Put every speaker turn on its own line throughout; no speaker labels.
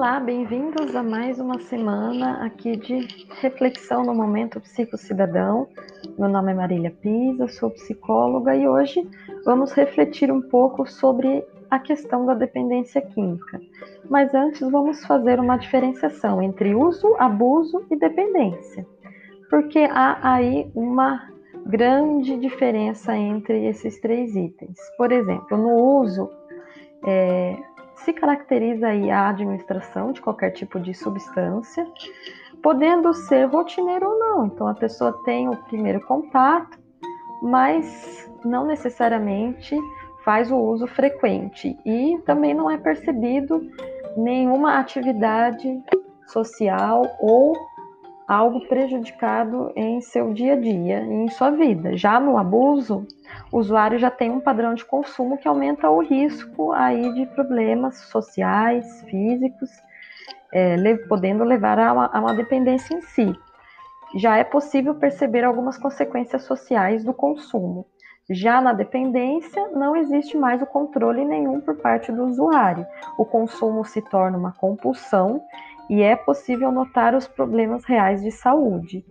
Olá, bem-vindos a mais uma semana aqui de reflexão no Momento Psicocidadão. Meu nome é Marília Pisa, sou psicóloga e hoje vamos refletir um pouco sobre a questão da dependência química. Mas antes vamos fazer uma diferenciação entre uso, abuso e dependência, porque há aí uma grande diferença entre esses três itens. Por exemplo, no uso, é, se caracteriza a administração de qualquer tipo de substância, podendo ser rotineiro ou não. Então a pessoa tem o primeiro contato, mas não necessariamente faz o uso frequente e também não é percebido nenhuma atividade social ou algo prejudicado em seu dia a dia, em sua vida. Já no abuso, o usuário já tem um padrão de consumo que aumenta o risco aí de problemas sociais, físicos, é, podendo levar a uma, a uma dependência em si. Já é possível perceber algumas consequências sociais do consumo. Já na dependência, não existe mais o controle nenhum por parte do usuário. O consumo se torna uma compulsão e é possível notar os problemas reais de saúde.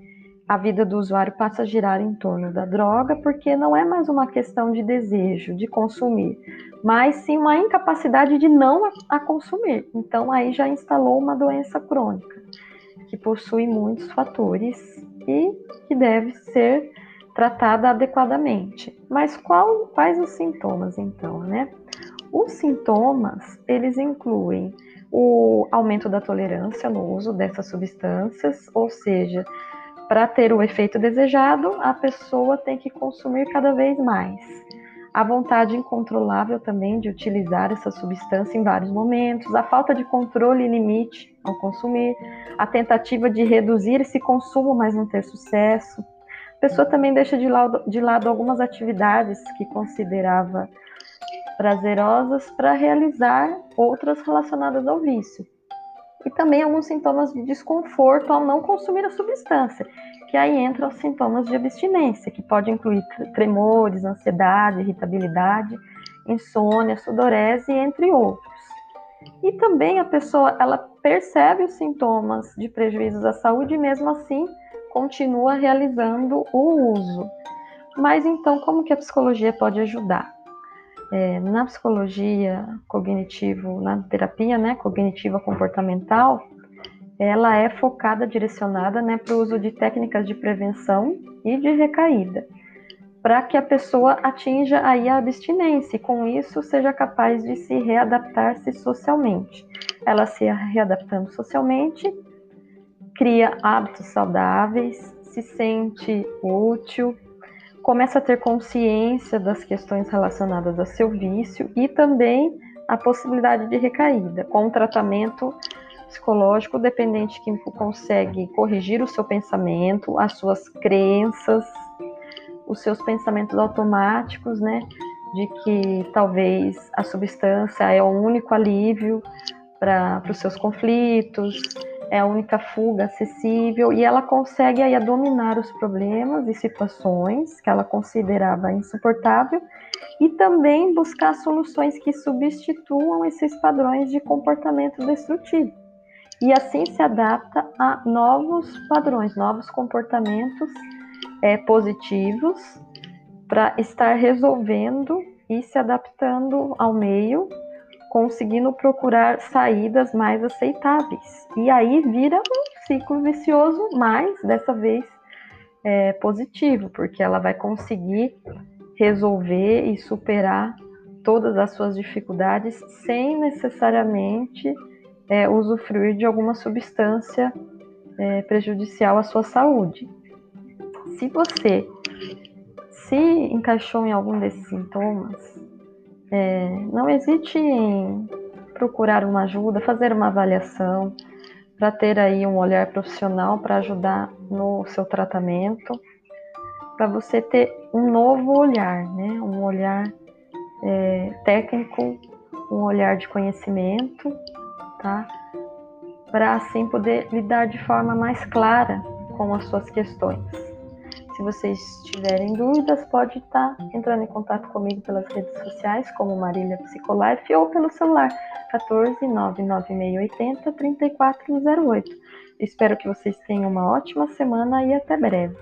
A vida do usuário passa a girar em torno da droga porque não é mais uma questão de desejo de consumir, mas sim uma incapacidade de não a consumir. Então aí já instalou uma doença crônica que possui muitos fatores e que deve ser tratada adequadamente. Mas qual, quais os sintomas então, né? Os sintomas, eles incluem o aumento da tolerância no uso dessas substâncias, ou seja, para ter o efeito desejado, a pessoa tem que consumir cada vez mais. A vontade incontrolável também de utilizar essa substância em vários momentos, a falta de controle e limite ao consumir, a tentativa de reduzir esse consumo, mas não ter sucesso. A pessoa também deixa de lado, de lado algumas atividades que considerava prazerosas para realizar outras relacionadas ao vício. E também alguns sintomas de desconforto ao não consumir a substância, que aí entram os sintomas de abstinência, que pode incluir tremores, ansiedade, irritabilidade, insônia, sudorese, entre outros. E também a pessoa ela percebe os sintomas de prejuízos à saúde e mesmo assim continua realizando o uso. Mas então como que a psicologia pode ajudar? É, na psicologia cognitivo, na terapia né, cognitiva comportamental, ela é focada, direcionada né, para o uso de técnicas de prevenção e de recaída, para que a pessoa atinja aí a abstinência e com isso seja capaz de se readaptar-se socialmente. Ela se readaptando socialmente, cria hábitos saudáveis, se sente útil, começa a ter consciência das questões relacionadas a seu vício e também a possibilidade de recaída. Com o tratamento psicológico, o dependente químico consegue corrigir o seu pensamento, as suas crenças, os seus pensamentos automáticos, né? De que talvez a substância é o único alívio para os seus conflitos, é a única fuga acessível e ela consegue aí dominar os problemas e situações que ela considerava insuportável e também buscar soluções que substituam esses padrões de comportamento destrutivo. E assim se adapta a novos padrões, novos comportamentos é, positivos para estar resolvendo e se adaptando ao meio conseguindo procurar saídas mais aceitáveis. E aí vira um ciclo vicioso, mas dessa vez é, positivo, porque ela vai conseguir resolver e superar todas as suas dificuldades sem necessariamente é, usufruir de alguma substância é, prejudicial à sua saúde. Se você se encaixou em algum desses sintomas, é, não hesite em procurar uma ajuda, fazer uma avaliação, para ter aí um olhar profissional para ajudar no seu tratamento, para você ter um novo olhar, né? Um olhar é, técnico, um olhar de conhecimento, tá? Para assim poder lidar de forma mais clara com as suas questões. Se vocês tiverem dúvidas, pode estar entrando em contato comigo pelas redes sociais, como Marília Psicolife, ou pelo celular 14 99680 3408. Espero que vocês tenham uma ótima semana e até breve.